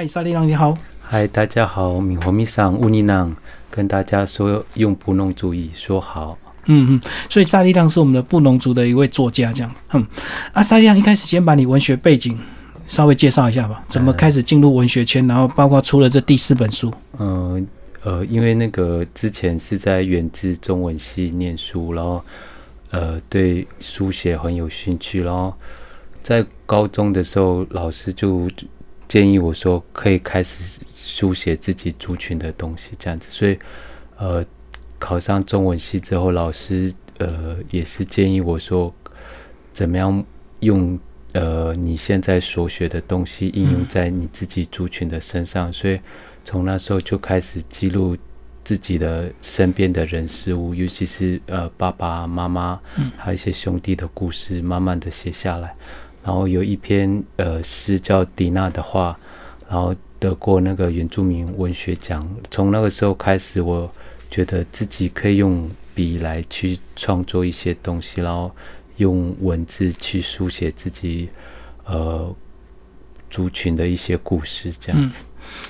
嗨，沙利郎你好。嗨，大家好，米和米桑乌尼囊跟大家说用布农族语说好。嗯嗯，所以沙利亮是我们的布农族的一位作家，这样。嗯，啊，沙利亮一开始先把你文学背景稍微介绍一下吧，怎么开始进入文学圈，然后包括出了这第四本书。嗯呃，因为那个之前是在远志中文系念书，然后呃对书写很有兴趣，然后在高中的时候，老师就建议我说可以开始书写自己族群的东西，这样子，所以呃。考上中文系之后，老师呃也是建议我说，怎么样用呃你现在所学的东西应用在你自己族群的身上，所以从那时候就开始记录自己的身边的人事物，尤其是呃爸爸妈妈，还有一些兄弟的故事，慢慢的写下来。然后有一篇呃诗叫迪娜的话，然后得过那个原住民文学奖。从那个时候开始，我。觉得自己可以用笔来去创作一些东西，然后用文字去书写自己呃族群的一些故事，这样子。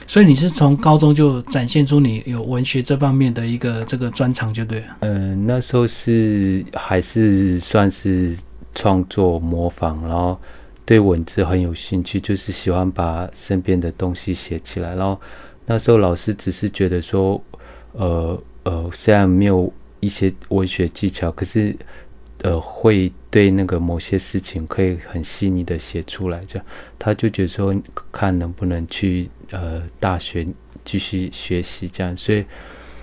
所以你是从高中就展现出你有文学这方面的一个这个专长，就对了。嗯，那时候是还是算是创作模仿，然后对文字很有兴趣，就是喜欢把身边的东西写起来。然后那时候老师只是觉得说，呃。呃，虽然没有一些文学技巧，可是呃，会对那个某些事情可以很细腻的写出来。这样，他就觉得说，看能不能去呃大学继续学习这样。所以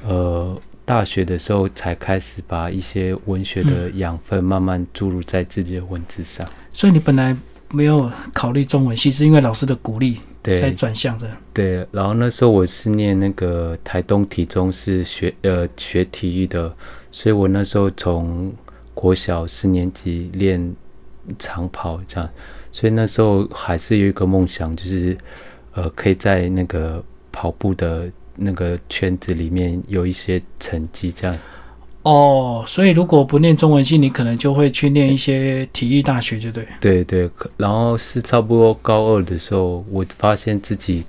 呃，大学的时候才开始把一些文学的养分慢慢注入在自己的文字上。所以你本来没有考虑中文系，是因为老师的鼓励。才转向的。对，然后那时候我是念那个台东体中，是学呃学体育的，所以我那时候从国小四年级练长跑这样，所以那时候还是有一个梦想，就是呃可以在那个跑步的那个圈子里面有一些成绩这样。哦，所以如果不念中文系，你可能就会去念一些体育大学，就对。对对，然后是差不多高二的时候，我发现自己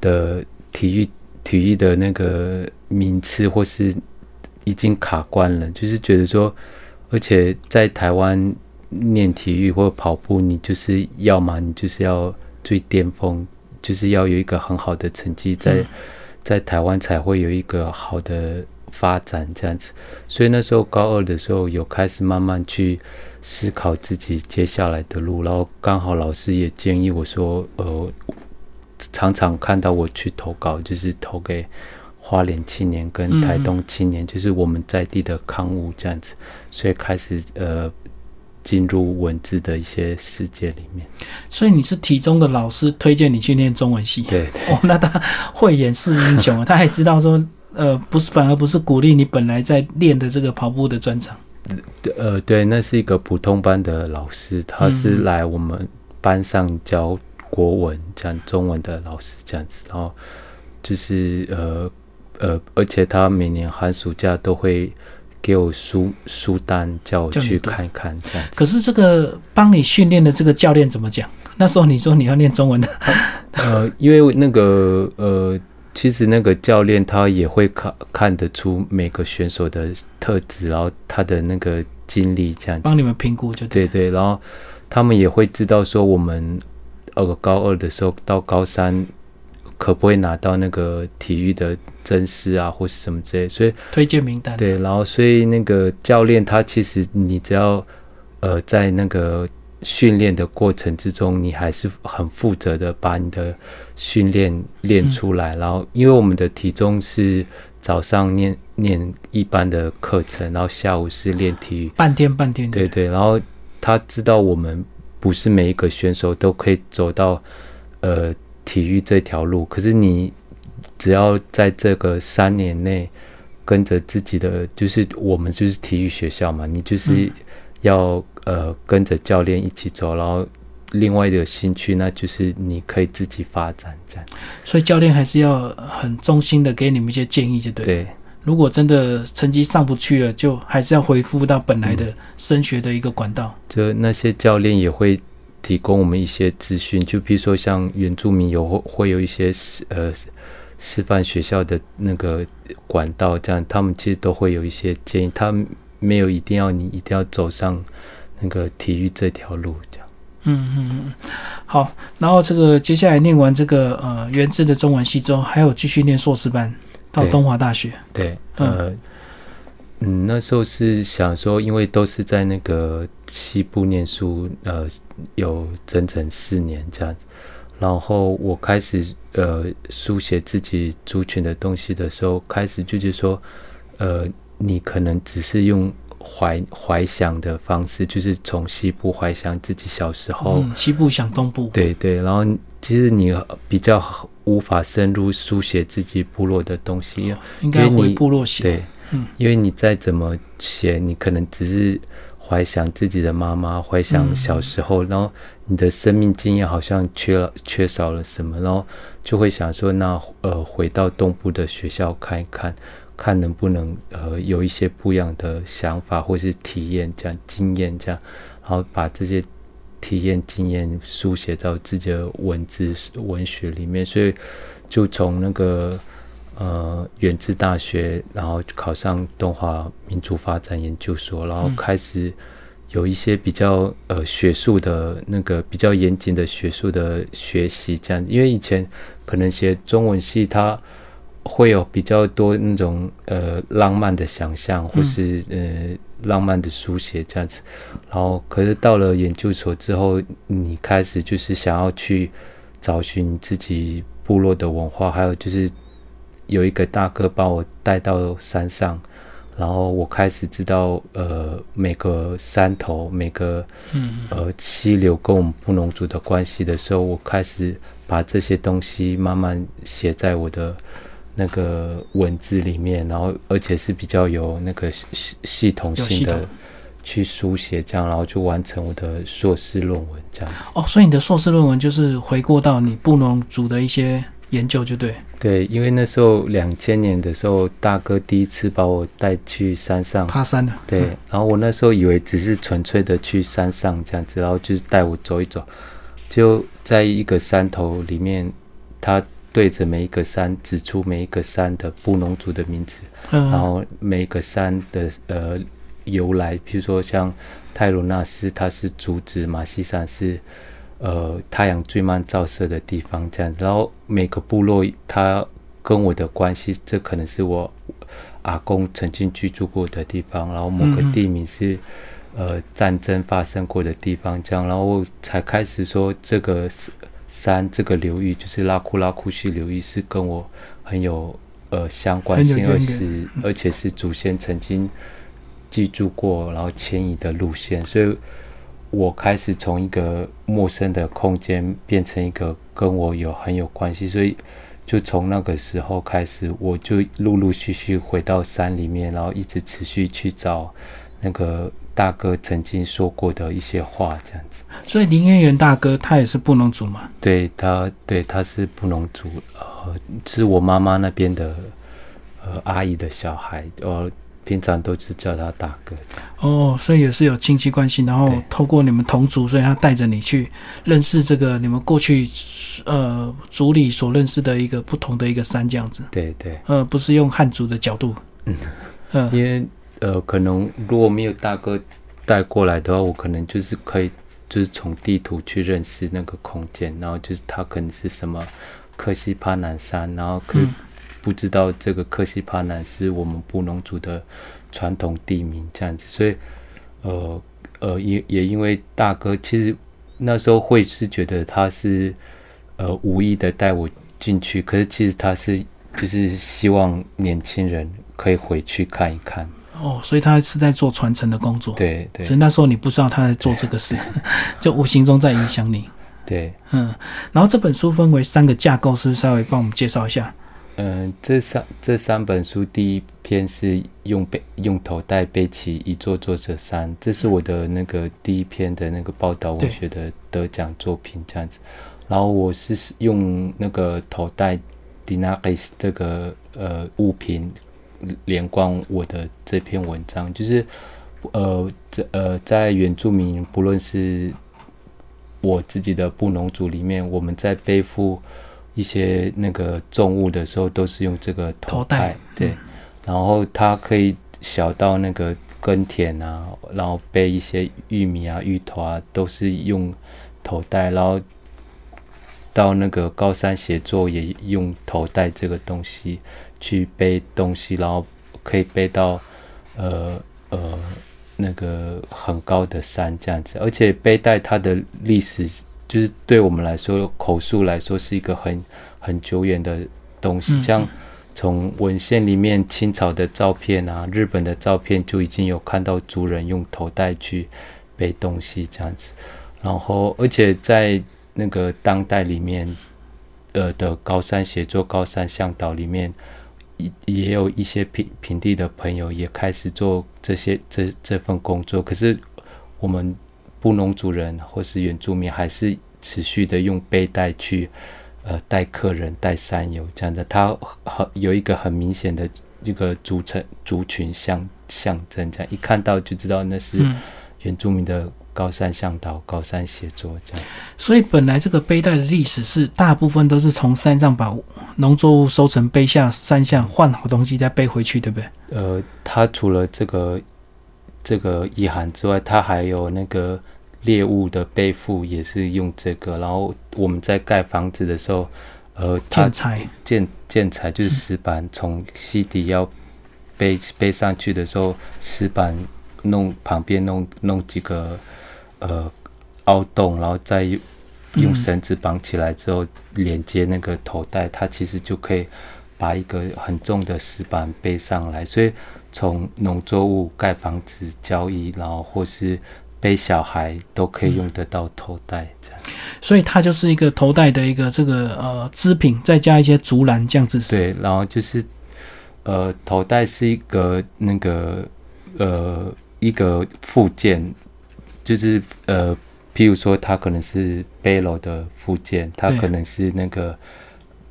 的体育体育的那个名次或是已经卡关了，就是觉得说，而且在台湾念体育或跑步，你就是要么你就是要最巅峰，就是要有一个很好的成绩，在在台湾才会有一个好的。发展这样子，所以那时候高二的时候有开始慢慢去思考自己接下来的路，然后刚好老师也建议我说，呃，常常看到我去投稿，就是投给花莲青年跟台东青年，就是我们在地的刊物这样子，所以开始呃进入文字的一些世界里面。所以你是体中的老师推荐你去念中文系，对，哦，那他慧眼识英雄啊，他还知道说。呃，不是，反而不是鼓励你本来在练的这个跑步的专长。呃，对，那是一个普通班的老师，他是来我们班上教国文、讲中文的老师这样子。然后就是呃呃，而且他每年寒暑假都会给我书书单，叫我去看看这样子。可是这个帮你训练的这个教练怎么讲？那时候你说你要练中文的，呃，因为那个呃。其实那个教练他也会看看得出每个选手的特质，然后他的那个经历这样，帮你们评估就对对。然后他们也会知道说我们呃高二的时候到高三可不会拿到那个体育的真丝啊或是什么之类，所以推荐名单对。然后所以那个教练他其实你只要呃在那个。训练的过程之中，你还是很负责的，把你的训练练出来。然后，因为我们的体重是早上念念一般的课程，然后下午是练体育，半天半天。对对。然后他知道我们不是每一个选手都可以走到呃体育这条路，可是你只要在这个三年内跟着自己的，就是我们就是体育学校嘛，你就是要。呃，跟着教练一起走，然后另外的兴趣，那就是你可以自己发展这样。所以教练还是要很衷心的给你们一些建议，就对。对。如果真的成绩上不去了，就还是要恢复到本来的升学的一个管道。就那些教练也会提供我们一些资讯，就比如说像原住民有会有一些呃师范学校的那个管道，这样他们其实都会有一些建议，他没有一定要你一定要走上那个体育这条路，这样。嗯嗯嗯，好，然后这个接下来念完这个呃原制的中文系之后，还有继续念硕士班到东华大学。对，呃，嗯，那时候是想说，因为都是在那个西部念书，呃，有整整四年这样子，然后我开始呃书写自己族群的东西的时候，开始就是说，呃，你可能只是用。怀怀想的方式，就是从西部怀想自己小时候，西部想东部，对对。然后其实你比较无法深入书写自己部落的东西，应该回部落写。对，嗯，因为你再怎么写，你可能只是怀想自己的妈妈，怀想小时候，然后你的生命经验好像缺了缺少了什么，然后就会想说，那呃，回到东部的学校看一看。看能不能呃有一些不一样的想法或是体验这样经验这样，然后把这些体验经验书写到自己的文字文学里面，所以就从那个呃远志大学，然后考上动画民族发展研究所，然后开始有一些比较呃学术的那个比较严谨的学术的学习这样，因为以前可能写中文系它。会有比较多那种呃浪漫的想象，或是呃浪漫的书写这样子，然后可是到了研究所之后，你开始就是想要去找寻自己部落的文化，还有就是有一个大哥把我带到山上，然后我开始知道呃每个山头每个呃溪流跟我们布农族的关系的时候，我开始把这些东西慢慢写在我的。那个文字里面，然后而且是比较有那个系系统性的去书写，这样，然后就完成我的硕士论文这样子。哦，所以你的硕士论文就是回过到你布农族的一些研究，就对。对，因为那时候两千年的时候，大哥第一次把我带去山上爬山的。对，然后我那时候以为只是纯粹的去山上这样子，然后就是带我走一走，就在一个山头里面，他。对着每一个山指出每一个山的布农族的名字，然后每一个山的呃由来，譬如说像泰鲁纳斯，它是竹子；马西山是呃太阳最慢照射的地方，这样。然后每个部落它跟我的关系，这可能是我阿公曾经居住过的地方，然后某个地名是呃战争发生过的地方，这样，然后才开始说这个。山这个流域就是拉库拉库区流域，是跟我很有呃相关性，而是而且是祖先曾经记住过，然后迁移的路线，所以我开始从一个陌生的空间变成一个跟我有很有关系，所以就从那个时候开始，我就陆陆续续回到山里面，然后一直持续去找那个。大哥曾经说过的一些话，这样子。所以林渊源大哥他也是布农族嘛？对他，对他是布农族，呃，是我妈妈那边的呃阿姨的小孩，呃，平常都是叫他大哥。哦，所以也是有亲戚关系，然后透过你们同族，所以他带着你去认识这个你们过去呃族里所认识的一个不同的一个山，这样子。对对。呃，不是用汉族的角度。嗯嗯，因为。呃，可能如果没有大哥带过来的话，我可能就是可以，就是从地图去认识那个空间，然后就是他可能是什么克西帕南山，然后可不知道这个克西帕南是我们布农族的传统地名这样子，所以呃呃也也因为大哥其实那时候会是觉得他是呃无意的带我进去，可是其实他是就是希望年轻人可以回去看一看。哦，所以他是在做传承的工作。对对。只是那时候你不知道他在做这个事，就无形中在影响你。对。嗯，然后这本书分为三个架构，是不是稍微帮我们介绍一下？嗯，这三这三本书，第一篇是用背用头带背起一座座的山，这是我的那个第一篇的那个报道文学的得奖作品这样子。然后我是用那个头带 d i n a r i s 这个呃物品。连贯我的这篇文章，就是呃，这呃，在原住民不论是我自己的布农族里面，我们在背负一些那个重物的时候，都是用这个头带，对，然后它可以小到那个耕田啊，然后背一些玉米啊、芋头啊，都是用头带，然后到那个高山协作也用头带这个东西去背东西，然后可以背到呃呃。那个很高的山这样子，而且背带它的历史，就是对我们来说，口述来说是一个很很久远的东西。像从文献里面，清朝的照片啊，日本的照片就已经有看到族人用头带去背东西这样子。然后，而且在那个当代里面，呃的高山协作、高山向导里面。也也有一些平平地的朋友也开始做这些这这份工作，可是我们布农族人或是原住民还是持续的用背带去呃带客人带山友这样的，它很有一个很明显的一个组成族群象象征，这样一看到就知道那是原住民的。高山向导、高山协作这样子，所以本来这个背带的历史是大部分都是从山上把农作物收成背下山下换好东西再背回去，对不对？呃，它除了这个这个遗憾之外，它还有那个猎物的背负也是用这个。然后我们在盖房子的时候，呃，建材建建材就是石板，从西底要背背上去的时候，石板弄旁边弄弄几个。呃，凹洞，然后再用绳子绑起来之后，连接那个头带，它其实就可以把一个很重的石板背上来。所以从农作物盖房子交易，然后或是背小孩，都可以用得到头带这样。所以它就是一个头带的一个这个呃织品，再加一些竹篮这样子。对，然后就是呃头带是一个那个呃一个附件。就是呃，譬如说，它可能是背篓的附件，它可能是那个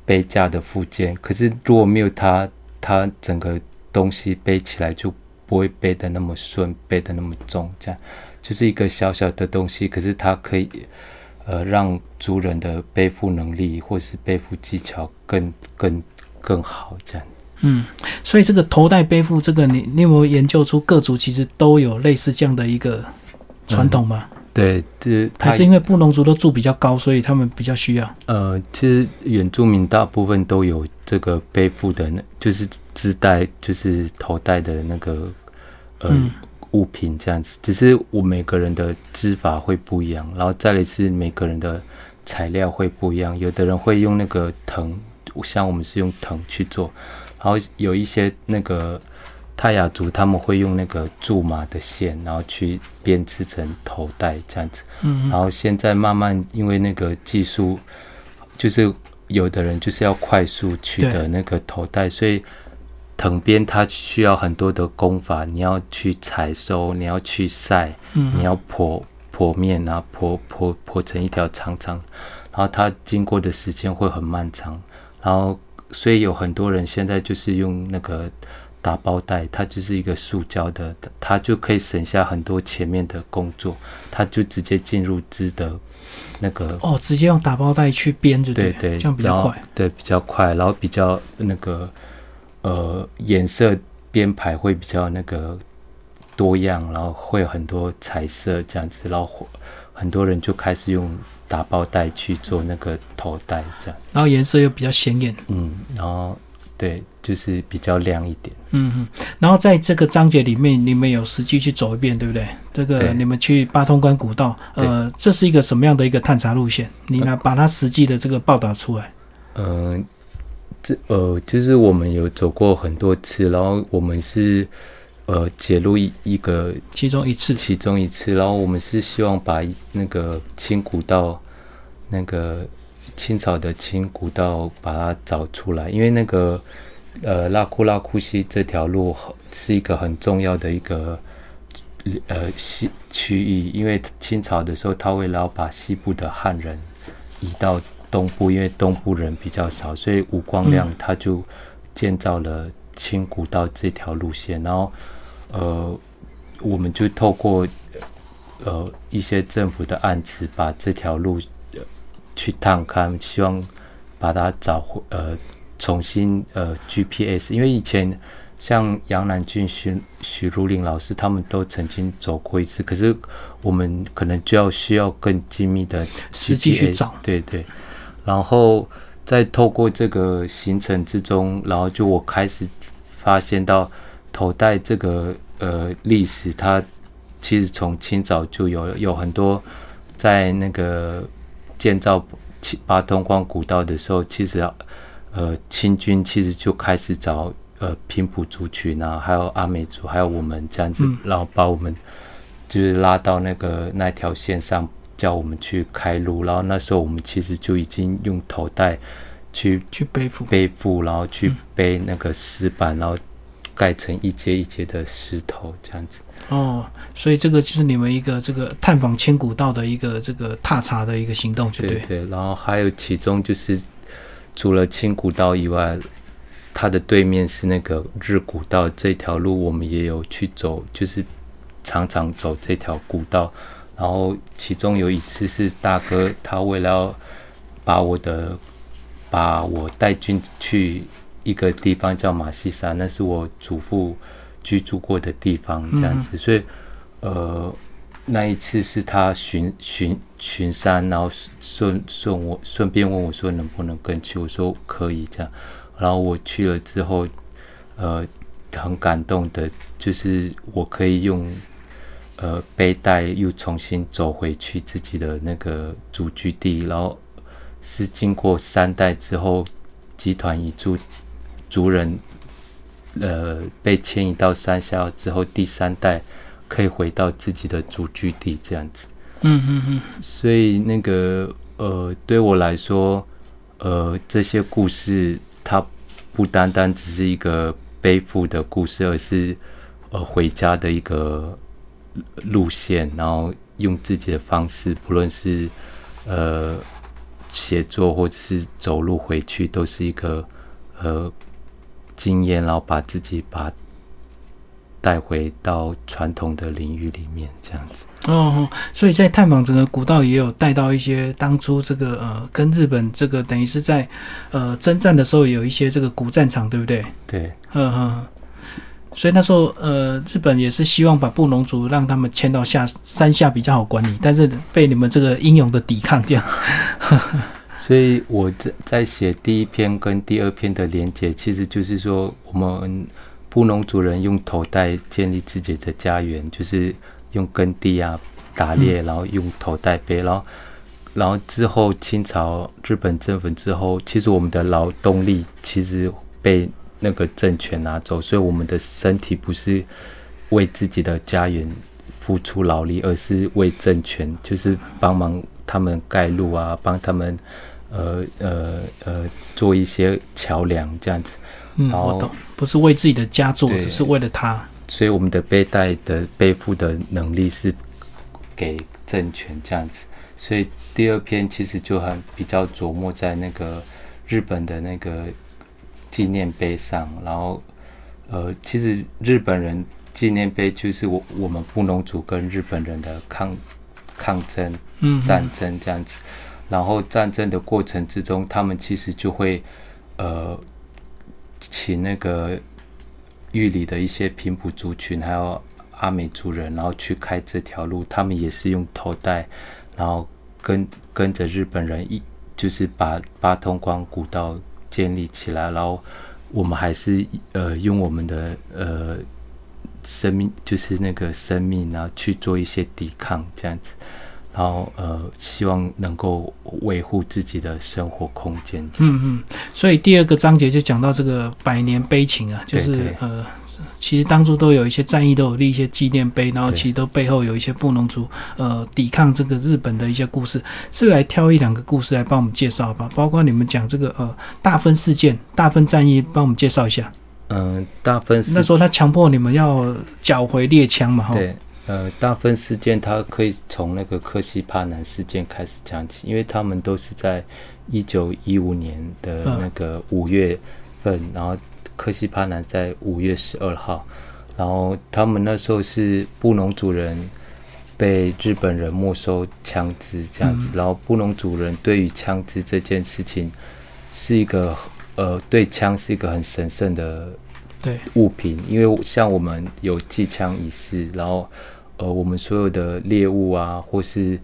背架的附件。可是如果没有它，它整个东西背起来就不会背的那么顺，背的那么重。这样就是一个小小的东西，可是它可以呃让族人的背负能力或是背负技巧更更更好。这样，嗯，所以这个头戴背负这个，你你有没有研究出各族其实都有类似这样的一个？传统吗？对，这还是因为布农族都住比较高，所以他们比较需要。呃，其实原住民大部分都有这个背负的，那就是自带，就是头戴的那个呃物品这样子。只是我每个人的织法会不一样，然后再来是每个人的材料会不一样。有的人会用那个藤，像我们是用藤去做，然后有一些那个。泰雅族他们会用那个苎麻的线，然后去编织成头带这样子。嗯，然后现在慢慢因为那个技术，就是有的人就是要快速取得那个头带，所以藤编它需要很多的功法，你要去采收，你要去晒，你要剖剖面啊，剖剖剖成一条长长，然后它经过的时间会很漫长，然后所以有很多人现在就是用那个。打包袋，它就是一个塑胶的，它就可以省下很多前面的工作，它就直接进入织的那个哦，直接用打包袋去编就对对，这样比较快，对比较快，然后比较那个呃颜色编排会比较那个多样，然后会有很多彩色这样子，然后很多人就开始用打包袋去做那个头带这样，然后颜色又比较鲜艳，嗯，然后。对，就是比较亮一点。嗯嗯，然后在这个章节里面，你们有实际去走一遍，对不对？这个你们去八通关古道，呃，这是一个什么样的一个探查路线？你呢，把它实际的这个报道出来。嗯，这呃，就是我们有走过很多次，然后我们是呃揭露一一个其中一次，其中一次，然后我们是希望把那个清古道那个。清朝的清古道，把它找出来，因为那个呃拉库拉库西这条路是一个很重要的一个呃西区域，因为清朝的时候，他为了把西部的汉人移到东部，因为东部人比较少，所以吴光亮他就建造了青古道这条路线，然后呃我们就透过呃一些政府的案子，把这条路呃去探勘，希望把它找回呃重新呃 GPS，因为以前像杨南俊、徐徐如林老师他们都曾经走过一次，可是我们可能就要需要更精密的实际去 GPS 找。对对，然后再透过这个行程之中，然后就我开始发现到头戴这个呃历史，它其实从清早就有，有很多在那个建造七八通关古道的时候，其实呃清军其实就开始找呃平埔族群啊，还有阿美族，还有我们这样子，然后把我们就是拉到那个那条线上，叫我们去开路，然后那时候我们其实就已经用头带去去背负。背负，然后去嗯背那个石板，然后盖成一阶一阶的石头这样子。哦，所以这个就是你们一个这个探访千古道的一个这个踏查的一个行动。对对，然后还有其中就是除了千古道以外，它的对面是那个日古道这条路，我们也有去走，就是常常走这条古道。然后其中有一次是大哥他为了要把我的把我带进去一个地方叫马西山，那是我祖父居住过的地方，这样子，所以呃。那一次是他巡巡巡山，然后顺顺我顺便问我说能不能跟去，我说可以这样。然后我去了之后，呃，很感动的，就是我可以用呃背带又重新走回去自己的那个祖居地，然后是经过三代之后，集团一族族人呃被迁移到山下之后，第三代。可以回到自己的祖居地这样子，嗯嗯嗯，所以那个呃，对我来说，呃，这些故事它不单单只是一个背负的故事，而是呃回家的一个路线，然后用自己的方式，不论是呃写作或者是走路回去，都是一个呃经验，然后把自己把。带回到传统的领域里面，这样子哦，所以在探访整个古道也有带到一些当初这个呃跟日本这个等于是在呃征战的时候有一些这个古战场，对不对？对，嗯嗯。所以那时候呃日本也是希望把布农族让他们迁到下山下比较好管理，但是被你们这个英勇的抵抗这样。所以我在在写第一篇跟第二篇的连结，其实就是说我们。布农族人用头带建立自己的家园，就是用耕地啊、打猎，然后用头带背，然后，然后之后清朝日本政府之后，其实我们的劳动力其实被那个政权拿走，所以我们的身体不是为自己的家园付出劳力，而是为政权，就是帮忙他们盖路啊，帮他们呃呃呃做一些桥梁这样子。嗯，我懂，不是为自己的家做，只是为了他。所以我们的背带的背负的能力是给政权这样子。所以第二篇其实就很比较琢磨在那个日本的那个纪念碑上，然后呃，其实日本人纪念碑就是我我们布农族跟日本人的抗抗争、战争这样子。然后战争的过程之中，他们其实就会呃。请那个玉里的一些平埔族群，还有阿美族人，然后去开这条路。他们也是用头带，然后跟跟着日本人一，就是把八通关古道建立起来。然后我们还是呃用我们的呃生命，就是那个生命，然后去做一些抵抗，这样子。然后呃，希望能够维护自己的生活空间。嗯嗯，所以第二个章节就讲到这个百年悲情啊，就是呃，其实当初都有一些战役都有立一些纪念碑，然后其实都背后有一些布农族呃抵抗这个日本的一些故事，是来挑一两个故事来帮我们介绍吧，包括你们讲这个呃大分事件、大分战役，帮我们介绍一下。嗯，大分那时候他强迫你们要缴回猎枪嘛，哈。对。呃，大分事件他可以从那个克西帕南事件开始讲起，因为他们都是在一九一五年的那个五月份，然后克西帕南在五月十二号，然后他们那时候是布农族人被日本人没收枪支这样子，然后布农族人对于枪支这件事情是一个呃，对枪是一个很神圣的对物品，因为像我们有祭枪仪式，然后呃，我们所有的猎物啊，或是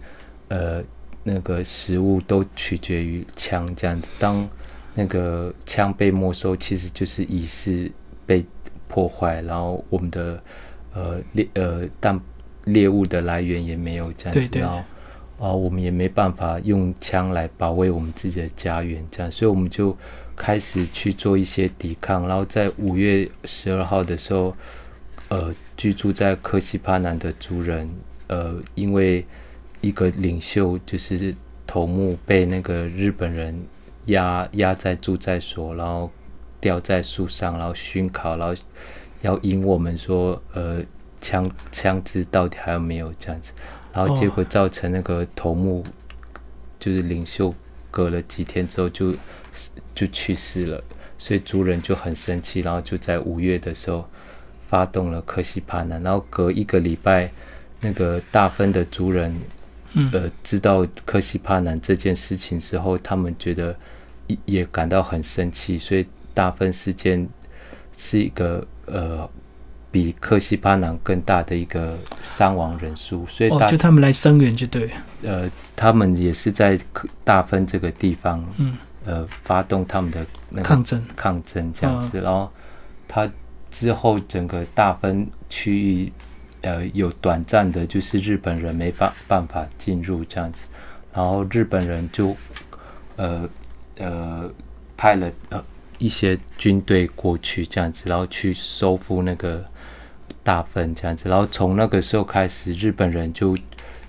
呃那个食物都取决于枪这样子。当那个枪被没收，其实就是仪式被破坏，然后我们的呃猎呃但。猎物的来源也没有这样子，然后啊，我们也没办法用枪来保卫我们自己的家园，这样，所以我们就开始去做一些抵抗。然后在五月十二号的时候，呃，居住在科西帕南的族人，呃，因为一个领袖就是头目被那个日本人压压在住在所，然后吊在树上，然后熏烤，然后要引我们说，呃。枪枪支到底还有没有这样子？然后结果造成那个头目，就是领袖，隔了几天之后就就去世了，所以族人就很生气，然后就在五月的时候发动了科西帕南，然后隔一个礼拜，那个大分的族人，呃，知道科西帕南这件事情之后，他们觉得也感到很生气，所以大分事件是一个呃。比克西巴南更大的一个伤亡人数，所以就他们来声援就对。呃，他们也是在大分这个地方，嗯，呃，发动他们的那个抗争，抗争这样子。然后他之后整个大分区域，呃，有短暂的，就是日本人没办办法进入这样子，然后日本人就呃呃派了呃一些军队过去这样子，然后去收复那个。大分这样子，然后从那个时候开始，日本人就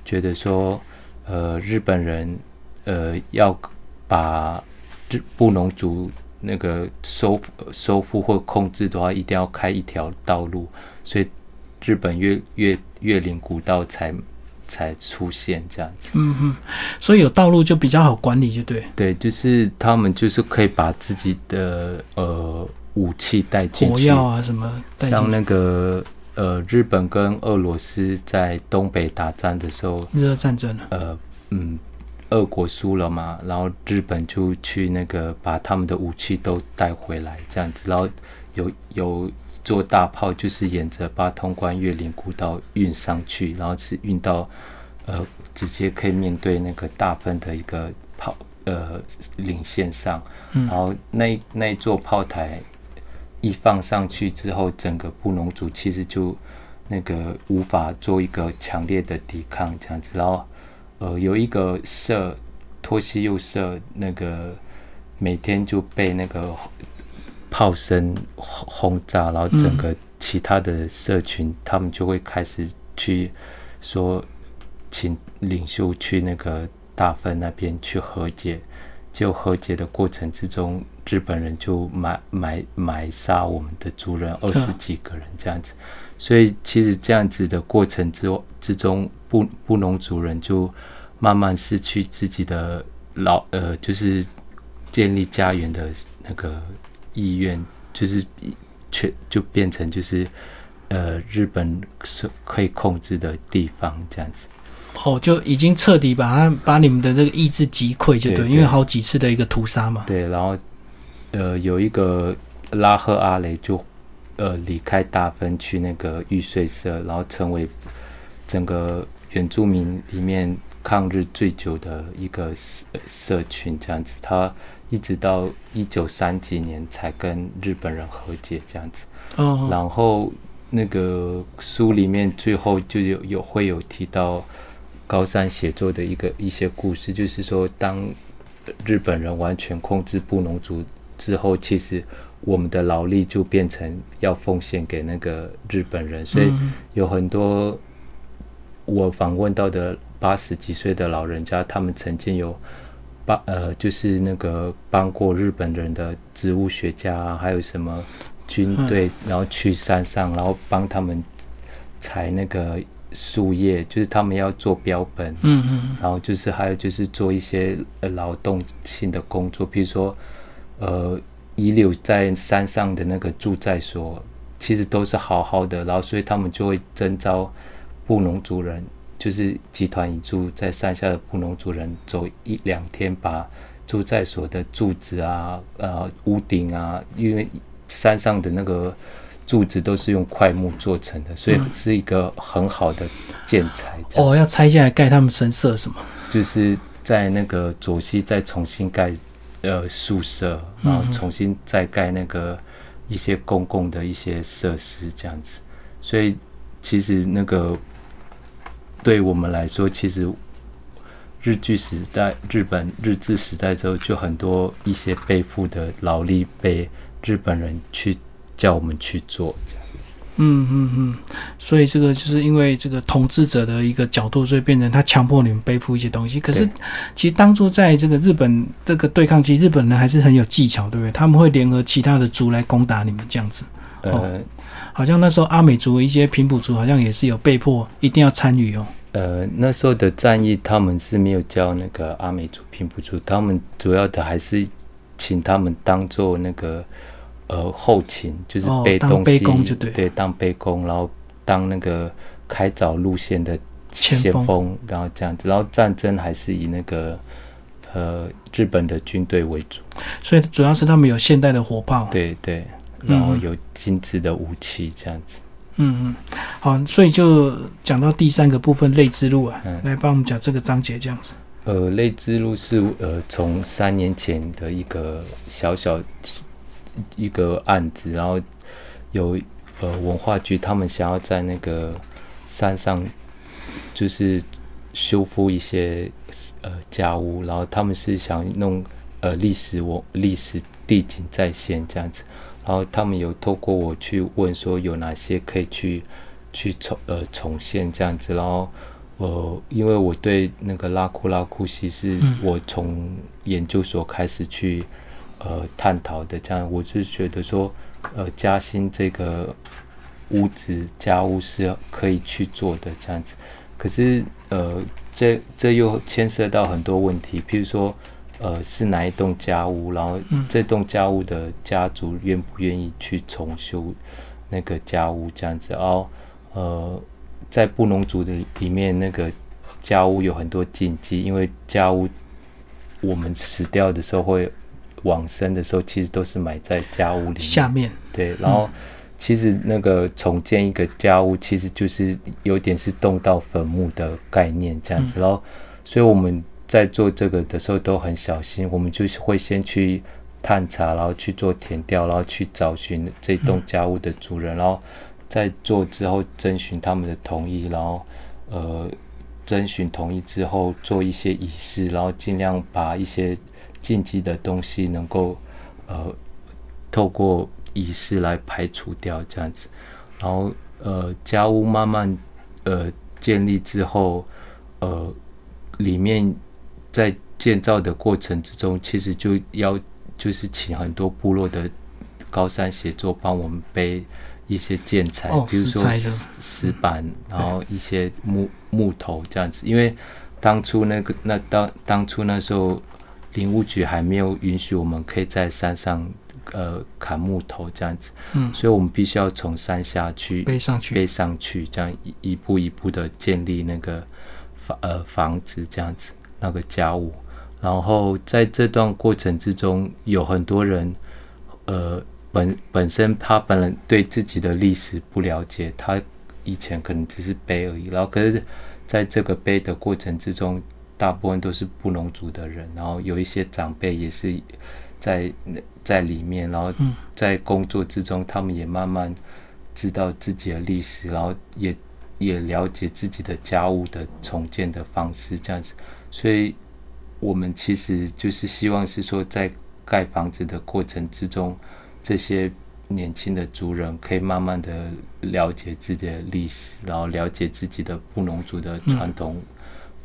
觉得说，呃，日本人呃要把日布农族那个收收复或控制的话，一定要开一条道路，所以日本越越越岭古道才才出现这样子。嗯哼，所以有道路就比较好管理，就对。对，就是他们就是可以把自己的呃武器带进去，火药啊什么，像那个。呃，日本跟俄罗斯在东北打仗的时候，日俄战争呃，嗯，俄国输了嘛，然后日本就去那个把他们的武器都带回来，这样子，然后有有做大炮，就是沿着八通关越岭古道运上去，然后是运到呃，直接可以面对那个大分的一个炮呃领线上，然后那那座炮台。一放上去之后，整个布农族其实就那个无法做一个强烈的抵抗这样子。然后，呃，有一个社托西右社，那个每天就被那个炮声轰炸，然后整个其他的社群他们就会开始去说，请领袖去那个大分那边去和解。就和解的过程之中，日本人就埋埋埋杀我们的族人二十几个人这样子，所以其实这样子的过程之之中，布布农族人就慢慢失去自己的老呃，就是建立家园的那个意愿，就是全就变成就是呃日本是可以控制的地方这样子。哦，就已经彻底把他把你们的这个意志击溃，就对，因为好几次的一个屠杀嘛。对，然后呃，有一个拉赫阿雷就呃离开大分去那个玉碎社，然后成为整个原住民里面抗日最久的一个社社群，这样子。他一直到一九三几年才跟日本人和解，这样子。哦。然后那个书里面最后就有有会有提到。高山写作的一个一些故事，就是说，当日本人完全控制布农族之后，其实我们的劳力就变成要奉献给那个日本人，所以有很多我访问到的八十几岁的老人家，他们曾经有帮呃，就是那个帮过日本人的植物学家啊，还有什么军队，然后去山上，然后帮他们采那个。树叶就是他们要做标本，嗯嗯，然后就是还有就是做一些呃劳动性的工作，比如说呃遗留在山上的那个住宅所，其实都是好好的，然后所以他们就会征召布农族人就是集团一住在山下的布农族人走一两天，把住在所的柱子啊、呃屋顶啊，因为山上的那个柱子都是用块木做成的，所以是一个很好的建材。哦，要拆下来盖他们神社什么？就是在那个左西再重新盖呃宿舍，然后重新再盖那个一些公共的一些设施这样子。所以其实那个对我们来说，其实日据时代、日本日治时代之后，就很多一些背负的劳力被日本人去叫我们去做。嗯嗯嗯，所以这个就是因为这个统治者的一个角度，所以变成他强迫你们背负一些东西。可是其实当初在这个日本这个对抗期，日本人还是很有技巧，对不对？他们会联合其他的族来攻打你们这样子。呃，好像那时候阿美族一些平埔族好像也是有被迫一定要参与哦。呃，那时候的战役他们是没有教那个阿美族平埔族，他们主要的还是请他们当做那个。呃，后勤就是背东西，对，当背工，然后当那个开凿路线的先锋，然后这样子，然后战争还是以那个呃日本的军队为主，所以主要是他们有现代的火炮，对对，然后有精致的武器这样子。嗯嗯，好，所以就讲到第三个部分类之路啊，来帮我们讲这个章节这样子。呃，类之路是呃从三年前的一个小小。一个案子，然后有呃文化局，他们想要在那个山上，就是修复一些呃家屋，然后他们是想弄呃历史我历史地景再现这样子，然后他们有透过我去问说有哪些可以去去重呃重现这样子，然后呃因为我对那个拉库拉库西是我从研究所开始去。呃，探讨的这样，我是觉得说，呃，嘉兴这个屋子家务是可以去做的这样子。可是，呃，这这又牵涉到很多问题，譬如说，呃，是哪一栋家屋，然后这栋家屋的家族愿不愿意去重修那个家屋这样子？然后，呃，在布农族的里面，那个家屋有很多禁忌，因为家屋我们死掉的时候会。往生的时候，其实都是埋在家屋里面下面。对，然后其实那个重建一个家屋，其实就是有点是动到坟墓的概念这样子。然后，所以我们在做这个的时候都很小心，我们就是会先去探查，然后去做填调，然后去找寻这栋家屋的主人，然后在做之后征询他们的同意，然后呃征询同意之后做一些仪式，然后尽量把一些。禁忌的东西能够呃透过仪式来排除掉这样子，然后呃家屋慢慢呃建立之后，呃里面在建造的过程之中，其实就要就是请很多部落的高山协作帮我们背一些建材，比如说石板，然后一些木木头这样子，因为当初那个那当当初那时候。林务局还没有允许我们可以在山上呃砍木头这样子，嗯，所以我们必须要从山下去背上去。背上去，这样一一步一步的建立那个房呃房子这样子那个家务，然后在这段过程之中，有很多人呃本本身他本人对自己的历史不了解，他以前可能只是背而已，然后可是在这个背的过程之中。大部分都是布农族的人，然后有一些长辈也是在在里面，然后在工作之中，他们也慢慢知道自己的历史，然后也也了解自己的家务的重建的方式，这样子。所以，我们其实就是希望是说，在盖房子的过程之中，这些年轻的族人可以慢慢的了解自己的历史，然后了解自己的布农族的传统。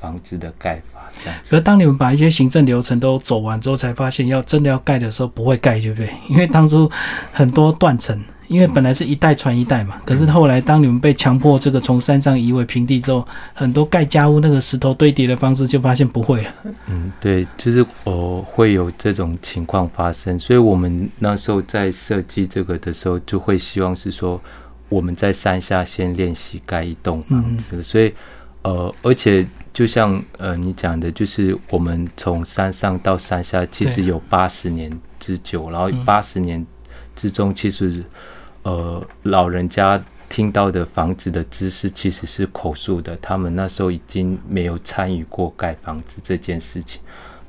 房子的盖法这样，可是当你们把一些行政流程都走完之后，才发现要真的要盖的时候不会盖，对不对？因为当初很多断层，因为本来是一代传一代嘛。可是后来当你们被强迫这个从山上移为平地之后，很多盖家屋那个石头堆叠的方式就发现不会了。嗯，对，就是哦会有这种情况发生，所以我们那时候在设计这个的时候，就会希望是说我们在山下先练习盖一栋房子，所以。呃，而且就像呃你讲的，就是我们从山上到山下，其实有八十年之久，然后八十年之中，其实呃老人家听到的房子的知识其实是口述的，他们那时候已经没有参与过盖房子这件事情。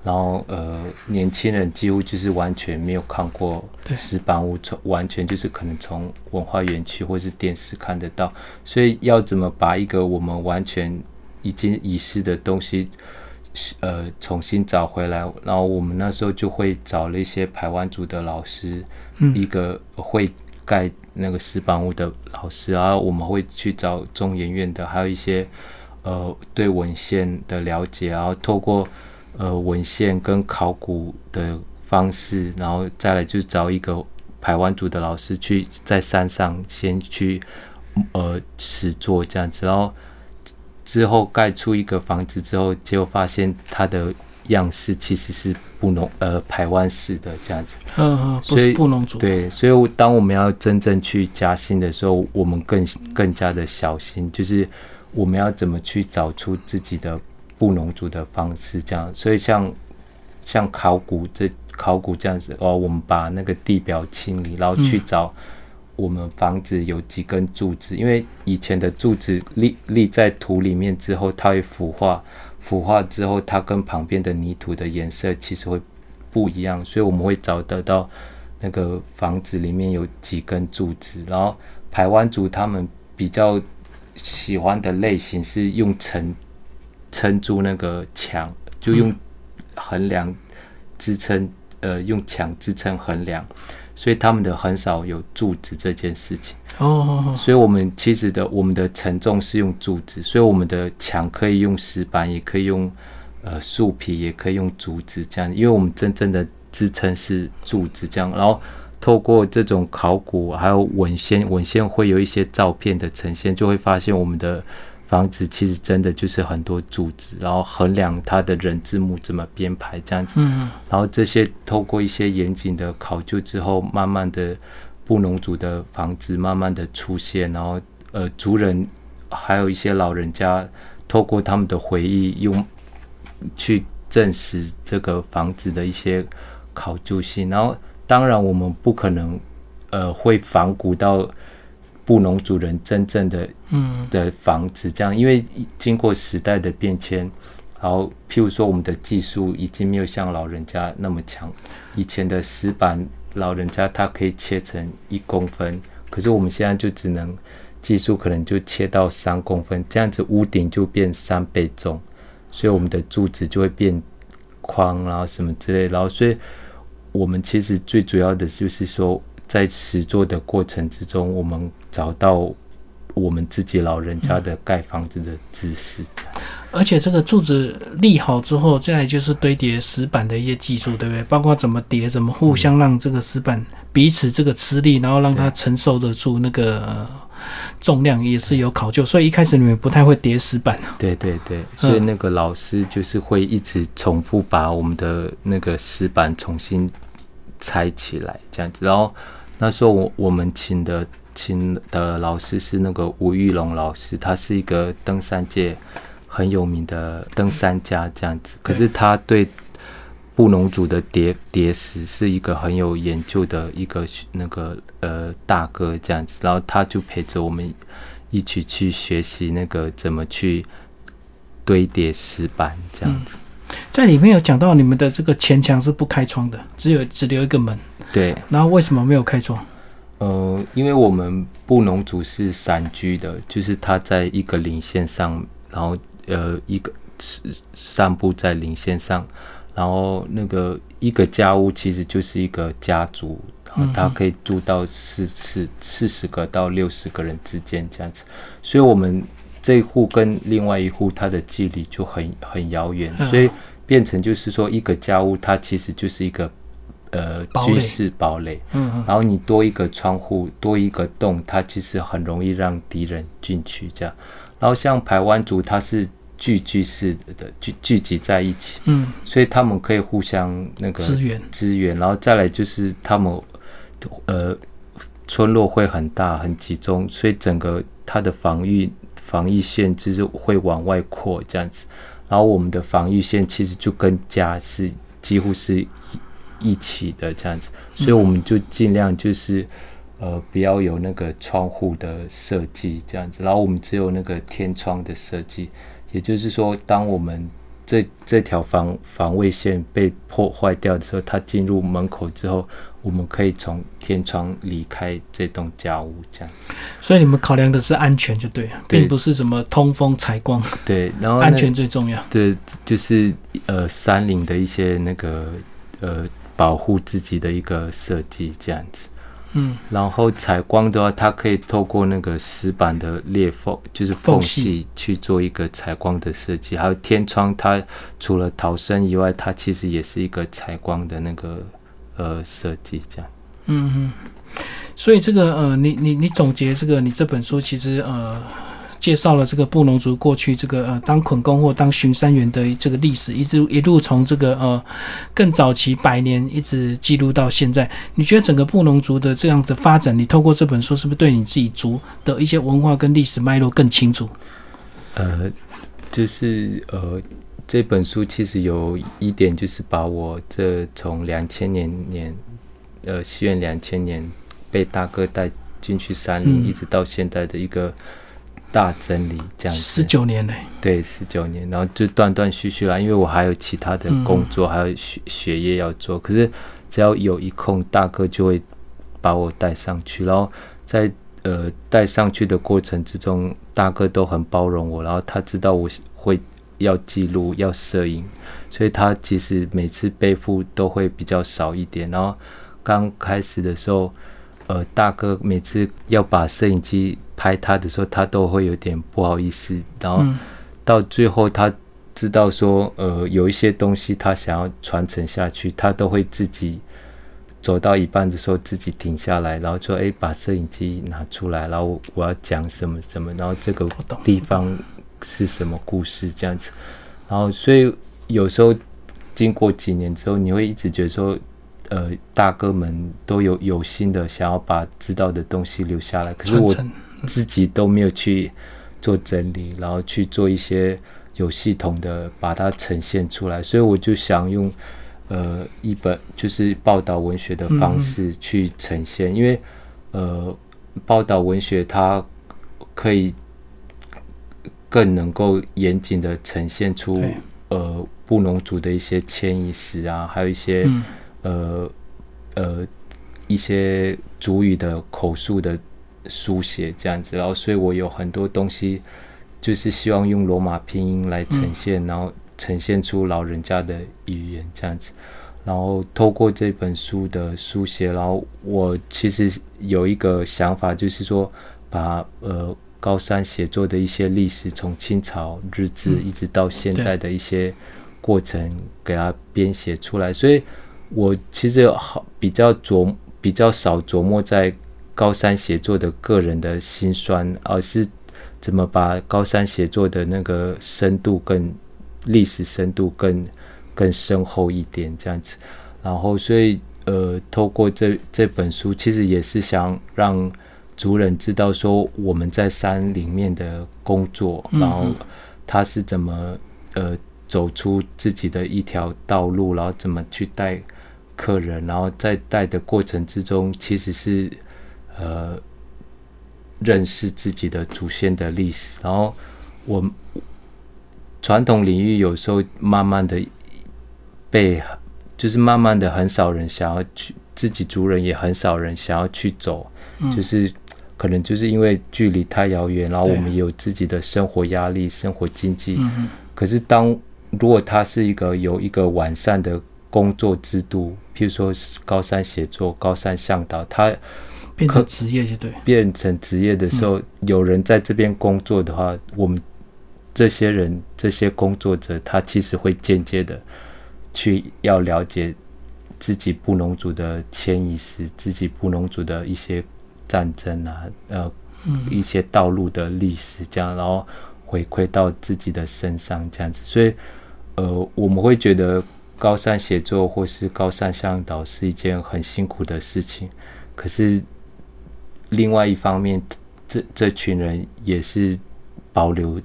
然后，呃，年轻人几乎就是完全没有看过石板屋，从完全就是可能从文化园区或是电视看得到。所以要怎么把一个我们完全已经遗失的东西，呃，重新找回来？然后我们那时候就会找了一些排湾族的老师，一个会盖那个石板屋的老师，然后我们会去找中研院的，还有一些呃对文献的了解，然后透过。呃，文献跟考古的方式，然后再来就是找一个排湾族的老师去在山上先去呃实做这样子，然后之后盖出一个房子之后，就发现它的样式其实是布农呃排湾式的这样子，嗯嗯，不是布农族。对，所以当我们要真正去加薪的时候，我们更更加的小心，就是我们要怎么去找出自己的。布农族的方式这样，所以像像考古这考古这样子哦，我们把那个地表清理，然后去找我们房子有几根柱子，因为以前的柱子立立在土里面之后，它会腐化，腐化之后它跟旁边的泥土的颜色其实会不一样，所以我们会找得到那个房子里面有几根柱子，然后排湾族他们比较喜欢的类型是用层。撑住那个墙，就用横梁支撑，呃，用墙支撑横梁，所以他们的很少有柱子这件事情。哦，所以我们其实的我们的承重是用柱子，所以我们的墙可以用石板，也可以用呃树皮，也可以用竹子这样，因为我们真正的支撑是柱子这样。然后透过这种考古还有文献，文献会有一些照片的呈现，就会发现我们的。房子其实真的就是很多柱子，然后衡量它的人字幕怎么编排这样子，嗯，然后这些透过一些严谨的考究之后，慢慢的布农族的房子慢慢的出现，然后呃族人还有一些老人家透过他们的回忆，用去证实这个房子的一些考究性，然后当然我们不可能呃会仿古到。布农族人真正的嗯的房子，这样，因为经过时代的变迁，然后譬如说我们的技术已经没有像老人家那么强。以前的石板，老人家他可以切成一公分，可是我们现在就只能技术可能就切到三公分，这样子屋顶就变三倍重，所以我们的柱子就会变宽，然后什么之类，然后所以我们其实最主要的就是说。在实作的过程之中，我们找到我们自己老人家的盖房子的知识，而且这个柱子立好之后，再就是堆叠石板的一些技术，对不对？包括怎么叠，怎么互相让这个石板彼此这个吃力，然后让它承受得住那个重量，也是有考究。所以一开始你们不太会叠石板对对对，所以那个老师就是会一直重复把我们的那个石板重新拆起来，这样子，然后。那时候我我们请的请的老师是那个吴玉龙老师，他是一个登山界很有名的登山家这样子。可是他对布农族的叠叠石是一个很有研究的一个那个呃大哥这样子，然后他就陪着我们一起去学习那个怎么去堆叠石板这样子。在里面有讲到你们的这个前墙是不开窗的，只有只留一个门。对，然后为什么没有开窗？呃，因为我们布农族是散居的，就是他在一个零线上，然后呃一个散布在零线上，然后那个一个家屋其实就是一个家族，然后他可以住到四四四十个到六十个人之间这样子，所以我们这一户跟另外一户它的距离就很很遥远，所以变成就是说一个家屋它其实就是一个。呃，军事堡垒，嗯，然后你多一个窗户，多一个洞，它其实很容易让敌人进去。这样，然后像排湾族，它是聚居式的聚聚集在一起，嗯，所以他们可以互相那个支援。支援，然后再来就是他们呃村落会很大很集中，所以整个它的防御防御线就是会往外扩这样子，然后我们的防御线其实就跟家是几乎是一起的这样子，所以我们就尽量就是呃不要有那个窗户的设计这样子，然后我们只有那个天窗的设计，也就是说，当我们这这条防防卫线被破坏掉的时候，它进入门口之后，我们可以从天窗离开这栋家屋，这样子。所以你们考量的是安全就对了，并不是什么通风采光。对，然后安全最重要。对，就是呃山林的一些那个呃保护自己的一个设计，这样子。嗯，然后采光的话，它可以透过那个石板的裂缝，就是缝隙去做一个采光的设计。还有天窗，它除了逃生以外，它其实也是一个采光的那个呃设计，这样。嗯嗯，所以这个呃，你你你总结这个，你这本书其实呃。介绍了这个布农族过去这个呃当捆工或当巡山员的这个历史，一直一路从这个呃更早期百年一直记录到现在。你觉得整个布农族的这样的发展，你透过这本书是不是对你自己族的一些文化跟历史脉络更清楚？呃，就是呃这本书其实有一点就是把我这从两千年年呃西元两千年被大哥带进去山里，一直到现在的一个。大整理这样子，十九年嘞，对，十九年，然后就断断续续啦，因为我还有其他的工作，还有学学业要做。可是只要有一空，大哥就会把我带上去。然后在呃带上去的过程之中，大哥都很包容我。然后他知道我会要记录、要摄影，所以他其实每次背负都会比较少一点。然后刚开始的时候。呃，大哥每次要把摄影机拍他的时候，他都会有点不好意思。然后到最后，他知道说，呃，有一些东西他想要传承下去，他都会自己走到一半的时候自己停下来，然后说：“哎，把摄影机拿出来，然后我要讲什么什么，然后这个地方是什么故事这样子。”然后，所以有时候经过几年之后，你会一直觉得说。呃，大哥们都有有心的想要把知道的东西留下来，可是我自己都没有去做整理，然后去做一些有系统的把它呈现出来，所以我就想用呃一本就是报道文学的方式去呈现，因为呃报道文学它可以更能够严谨的呈现出呃布农族的一些迁移史啊，还有一些。呃呃，一些主语的口述的书写这样子，然后所以我有很多东西，就是希望用罗马拼音来呈现，然后呈现出老人家的语言这样子，然后透过这本书的书写，然后我其实有一个想法，就是说把呃高山写作的一些历史，从清朝日志一直到现在的一些过程，给它编写出来，所以。我其实好比较琢比较少琢磨在高山写作的个人的辛酸，而是怎么把高山写作的那个深度更历史深度更更深厚一点这样子。然后，所以呃，透过这这本书，其实也是想让族人知道说我们在山里面的工作，然后他是怎么呃走出自己的一条道路，然后怎么去带。客人，然后在带的过程之中，其实是呃认识自己的祖先的历史。然后我传统领域有时候慢慢的被，就是慢慢的很少人想要去，自己族人也很少人想要去走，就是可能就是因为距离太遥远，然后我们有自己的生活压力、生活经济。可是当如果他是一个有一个完善的。工作制度，譬如说高山写作、高山向导，他变成职业就对。变成职业的时候，有人在这边工作的话，我们这些人、这些工作者，他其实会间接的去要了解自己布农族的迁移史、自己布农族的一些战争啊，呃，一些道路的历史，这样，然后回馈到自己的身上，这样子。所以，呃，我们会觉得。高山写作或是高山向导是一件很辛苦的事情，可是另外一方面，这这群人也是保留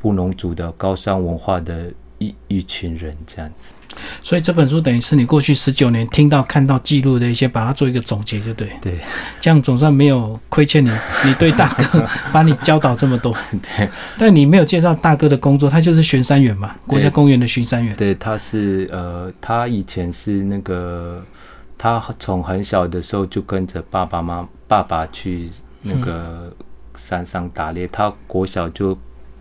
布农族的高山文化的一一群人这样子。所以这本书等于是你过去十九年听到、看到、记录的一些，把它做一个总结，就对。对，这样总算没有亏欠你，你对大哥把你教导这么多。对，但你没有介绍大哥的工作，他就是巡山员嘛，国家公园的巡山员。对，他是呃，他以前是那个，他从很小的时候就跟着爸爸妈爸爸去那个山上打猎，他国小就。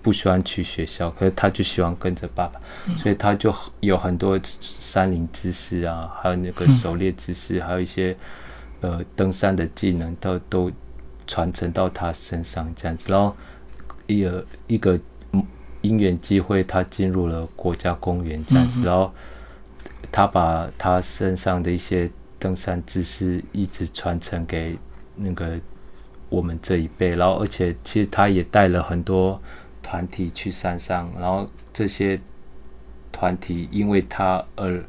不喜欢去学校，可是他就喜欢跟着爸爸，所以他就有很多山林知识啊，还有那个狩猎知识，还有一些呃登山的技能，都都传承到他身上这样子。然后一个一个因缘机会，他进入了国家公园这样子，然后他把他身上的一些登山知识一直传承给那个我们这一辈，然后而且其实他也带了很多。团体去山上，然后这些团体因为他而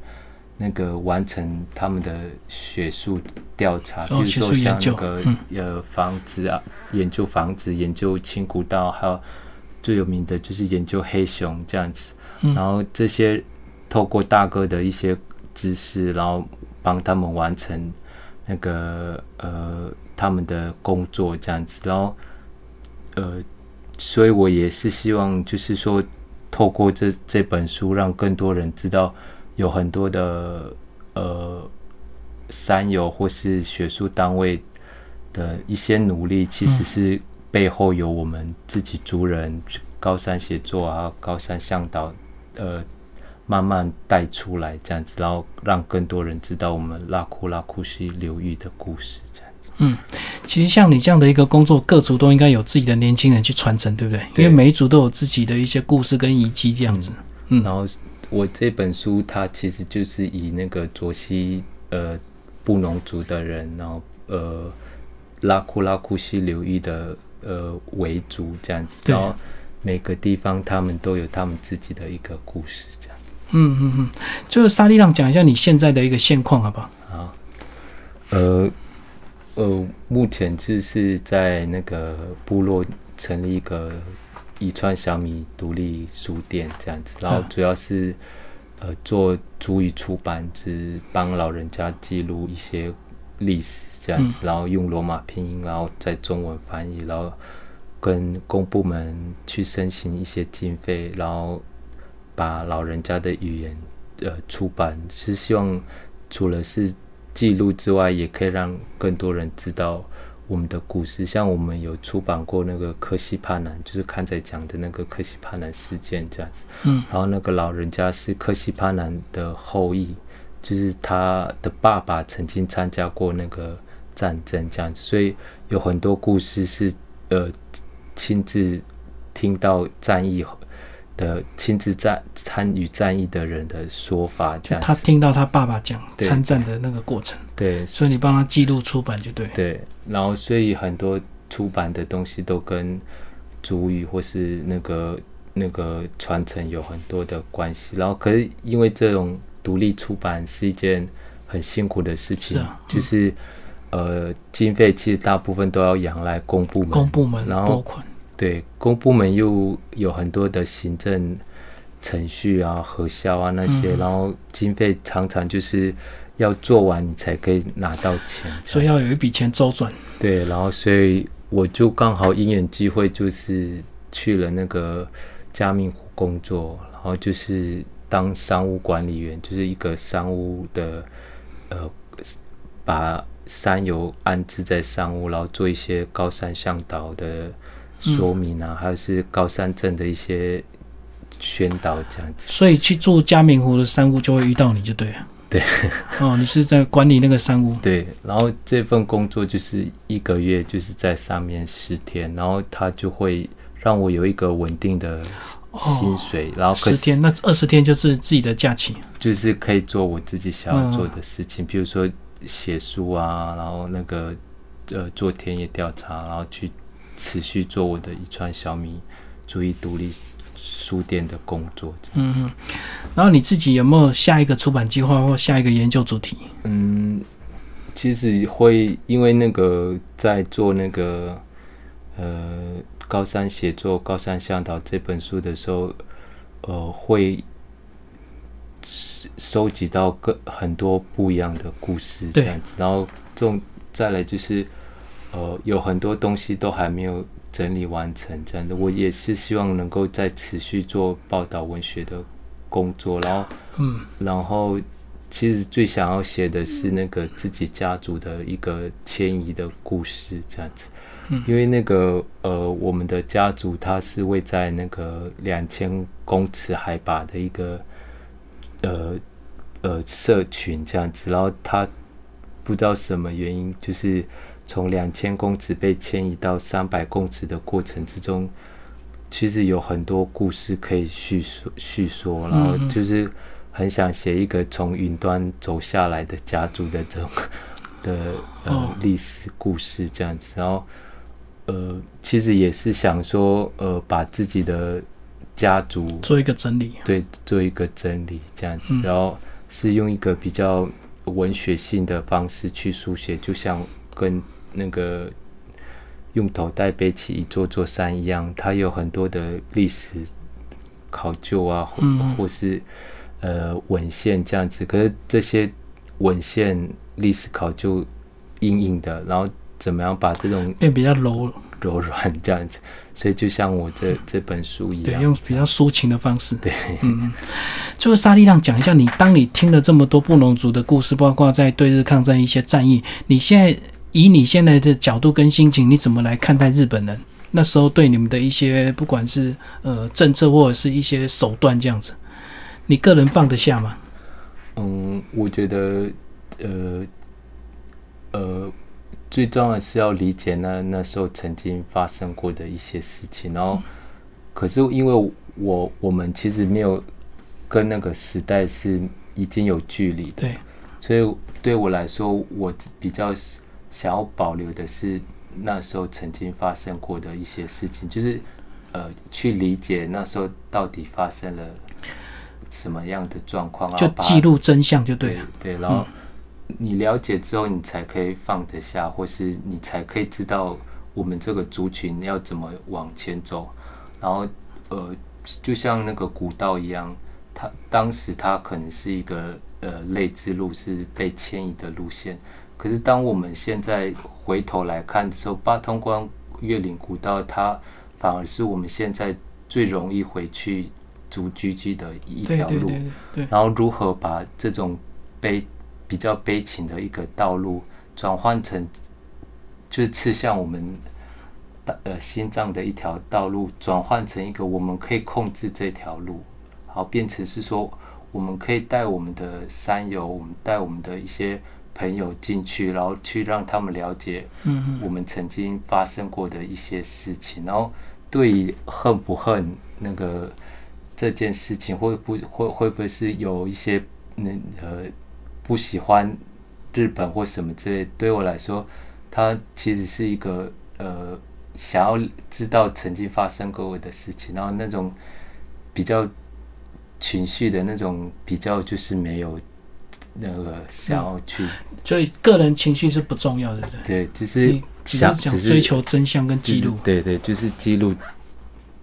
那个完成他们的学术调查，比如说像那个呃房子啊，研究房子，研究青古道，还有最有名的就是研究黑熊这样子。然后这些透过大哥的一些知识，然后帮他们完成那个呃他们的工作这样子，然后呃。所以我也是希望，就是说，透过这这本书，让更多人知道，有很多的呃山友或是学术单位的一些努力，其实是背后有我们自己族人高山协作啊、高山向导呃慢慢带出来这样子，然后让更多人知道我们拉库拉库西流域的故事这样子。嗯，其实像你这样的一个工作，各族都应该有自己的年轻人去传承，对不对？因为每一族都有自己的一些故事跟遗迹这样子。嗯，然后我这本书它其实就是以那个卓西呃布农族的人，然后呃拉库拉库西流域的呃为主这样子，然后每个地方他们都有他们自己的一个故事这样。嗯嗯嗯，就是沙利让讲一下你现在的一个现况好不好？好，呃。呃，目前就是在那个部落成立一个宜川小米独立书店这样子，然后主要是呃做主语出版，是帮老人家记录一些历史这样子，然后用罗马拼音，然后在中文翻译，然后跟公部门去申请一些经费，然后把老人家的语言呃出版，是希望除了是。记录之外，也可以让更多人知道我们的故事。像我们有出版过那个科西帕南，就是刚才讲的那个科西帕南事件这样子。嗯。然后那个老人家是科西帕南的后裔，就是他的爸爸曾经参加过那个战争这样子，所以有很多故事是呃亲自听到战役后。的亲自战参与战役的人的说法，这样他听到他爸爸讲参战的那个过程，对，所以你帮他记录出版就对，对，然后所以很多出版的东西都跟主语或是那个那个传承有很多的关系，然后可是因为这种独立出版是一件很辛苦的事情，就是呃经费其实大部分都要仰赖公部门，公部门然后款。对，公部门又有很多的行政程序啊、核销啊那些，然后经费常常就是要做完你才可以拿到钱，所以要有一笔钱周转。对，然后所以我就刚好因缘机会，就是去了那个加密湖工作，然后就是当商务管理员，就是一个商务的呃，把山友安置在商务，然后做一些高山向导的。说明啊，还有是高山镇的一些宣导这样子，所以去住嘉明湖的山屋就会遇到你就对了。对，哦，你是在管理那个山屋。对，然后这份工作就是一个月就是在上面十天，然后他就会让我有一个稳定的薪水，然后十天那二十天就是自己的假期，就是可以做我自己想要做的事情，比如说写书啊，然后那个呃做田野调查，然后去。持续做我的一串小米主义独立书店的工作。嗯，然后你自己有没有下一个出版计划或下一个研究主题？嗯，其实会因为那个在做那个呃高山写作《高山向导》这本书的时候，呃，会收集到各很多不一样的故事这样子，然后这种再来就是，呃，有很多东西都还没有整理完成这样的，我也是希望能够再持续做报道文学的工作，然后，嗯，然后。其实最想要写的是那个自己家族的一个迁移的故事，这样子。嗯，因为那个呃，我们的家族它是位在那个两千公尺海拔的一个呃呃社群这样子，然后他不知道什么原因，就是从两千公尺被迁移到三百公尺的过程之中，其实有很多故事可以叙说叙说，然后就是。很想写一个从云端走下来的家族的这种的呃历史故事这样子，然后呃其实也是想说呃把自己的家族做一个整理，对，做一个整理这样子，然后是用一个比较文学性的方式去书写，就像跟那个用头带背起一座座山一样，它有很多的历史考究啊，或或是。呃，文献这样子，可是这些文献历史考究硬硬的，然后怎么样把这种变比较柔。柔软这样子，所以就像我这这本书一样，对，用比较抒情的方式。对，嗯，最后沙利让讲一下，你当你听了这么多布农族的故事，包括在对日抗战一些战役，你现在以你现在的角度跟心情，你怎么来看待日本人那时候对你们的一些不管是呃政策或者是一些手段这样子？你个人放得下吗？嗯，我觉得，呃，呃，最重要的是要理解那那时候曾经发生过的一些事情。然后，可是因为我我们其实没有跟那个时代是已经有距离，对，所以对我来说，我比较想要保留的是那时候曾经发生过的一些事情，就是呃，去理解那时候到底发生了。什么样的状况？就记录真相就对了。对，然后你了解之后，你才可以放得下，或是你才可以知道我们这个族群要怎么往前走。然后，呃，就像那个古道一样，它当时它可能是一个呃类之路，是被迁移的路线。可是当我们现在回头来看的时候，八通关越岭古道，它反而是我们现在最容易回去。足居居的一条路，然后如何把这种悲比较悲情的一个道路转换成，就是刺向我们呃心脏的一条道路，转换成一个我们可以控制这条路，好变成是说我们可以带我们的山友，我们带我们的一些朋友进去，然后去让他们了解，嗯，我们曾经发生过的一些事情，然后对于恨不恨那个。这件事情会不会会不会是有一些那呃不喜欢日本或什么之类？对我来说，它其实是一个呃想要知道曾经发生过的事情，然后那种比较情绪的那种比较就是没有那个想要去，所以个人情绪是不重要的，对，就是想想追求真相跟记录，对对，就是记录。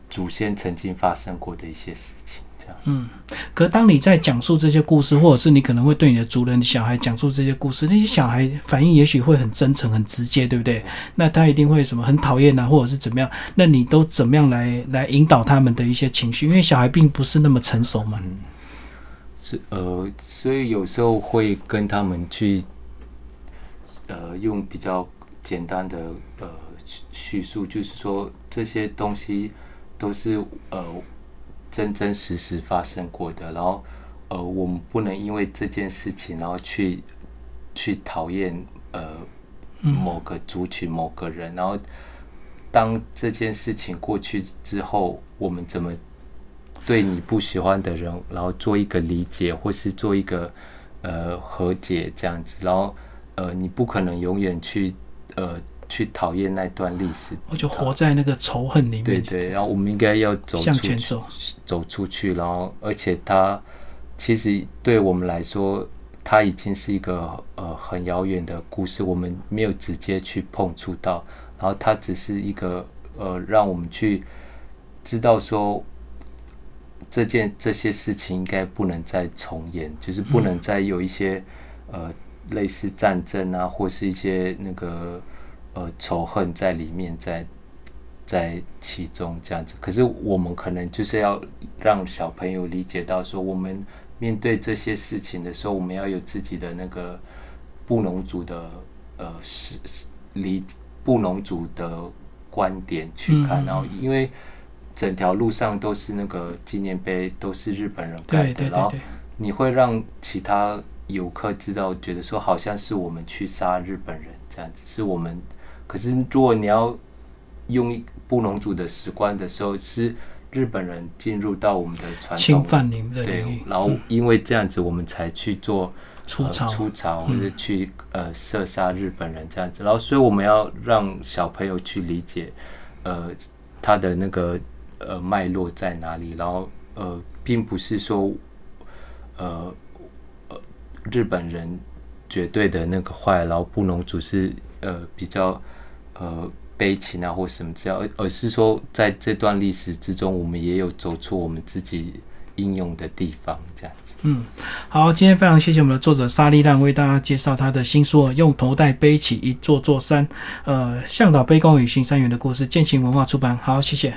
祖先曾经发生过的一些事情，这样。嗯，可当你在讲述这些故事，或者是你可能会对你的族人小孩讲述这些故事，那些小孩反应也许会很真诚、很直接，对不对？那他一定会什么很讨厌啊，或者是怎么样？那你都怎么样来来引导他们的一些情绪？因为小孩并不是那么成熟嘛。嗯，是呃，所以有时候会跟他们去，呃，用比较简单的呃叙述，就是说这些东西。都是呃真真实实发生过的，然后呃我们不能因为这件事情，然后去去讨厌呃某个族群某个人，然后当这件事情过去之后，我们怎么对你不喜欢的人，然后做一个理解，或是做一个呃和解这样子，然后呃你不可能永远去呃。去讨厌那段历史，我就活在那个仇恨里面。对对，然后我们应该要走向前走，走出去。然后，而且他其实对我们来说，它已经是一个呃很遥远的故事，我们没有直接去碰触到。然后，它只是一个呃，让我们去知道说这件这些事情应该不能再重演，就是不能再有一些呃类似战争啊，或是一些那个呃仇恨在里面，在在其中这样子。可是我们可能就是要让小朋友理解到说，我们面对这些事情的时候，我们要有自己的那个布农族的呃是理布农族的观点去看，然后因为。整条路上都是那个纪念碑，都是日本人盖的，然后你会让其他游客知道，觉得说好像是我们去杀日本人这样子，是我们。可是如果你要用布农族的史观的时候，是日本人进入到我们的传统侵犯你们的对，然后因为这样子，我们才去做出草出草或者去呃射杀日本人这样子，然后所以我们要让小朋友去理解呃他的那个。呃，脉络在哪里？然后呃，并不是说呃呃日本人绝对的那个坏，然后布农族是呃比较呃悲情啊或什么这样，而是说在这段历史之中，我们也有走出我们自己应用的地方，这样子。嗯，好，今天非常谢谢我们的作者沙利浪为大家介绍他的新书《用头带背起一座座山》，呃，向导背公与巡山员的故事，践行文化出版。好，谢谢。